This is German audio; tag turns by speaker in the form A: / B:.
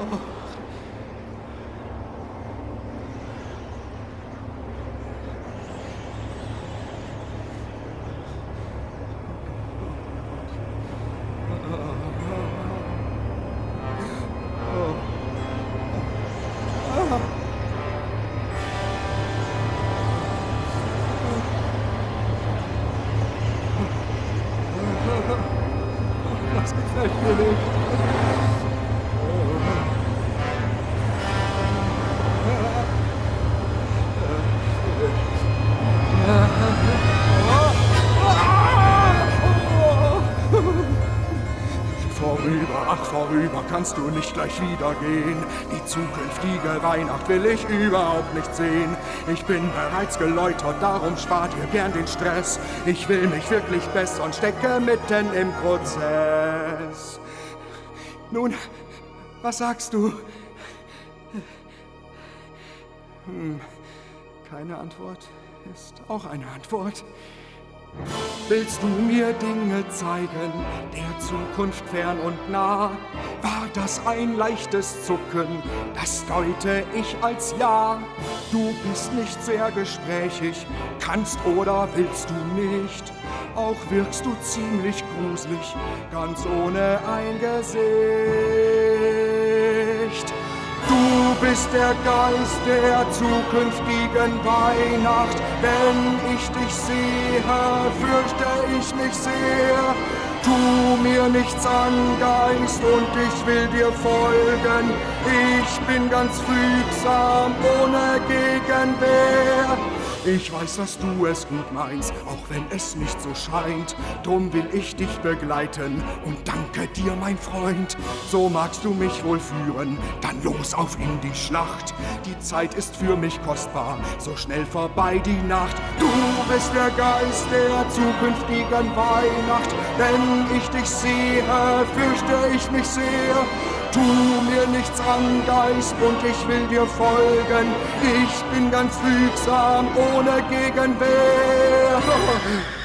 A: Das gefällt mir nicht. Vorüber, ach vorüber, kannst du nicht gleich wieder gehen. Die zukünftige Weihnacht will ich überhaupt nicht sehen. Ich bin bereits geläutert, darum spart ihr gern den Stress. Ich will mich wirklich besser und stecke mitten im Prozess. Nun, was sagst du? Hm, keine Antwort ist auch eine Antwort. Willst du mir Dinge zeigen, der Zukunft fern und nah? War das ein leichtes Zucken, das deute ich als Ja. Du bist nicht sehr gesprächig, kannst oder willst du nicht. Auch wirkst du ziemlich gruselig, ganz ohne ein Gesicht. Bist der Geist der zukünftigen Weihnacht. Wenn ich dich sehe, fürchte ich mich sehr. Tu mir nichts an, Geist, und ich will dir folgen. Ich bin ganz fügsam, ohne Gegenwehr. Ich weiß, dass du es gut meinst, auch wenn es nicht so scheint. Drum will ich dich begleiten und danke dir, mein Freund. So magst du mich wohl führen, dann los auf in die Schlacht. Die Zeit ist für mich kostbar, so schnell vorbei die Nacht. Du bist der Geist der zukünftigen Weihnacht. Wenn ich dich sehe, fürchte ich mich sehr. Tu mir nichts an, Geist, und ich will dir folgen. Ich bin ganz fügsam, ohne Gegenwehr.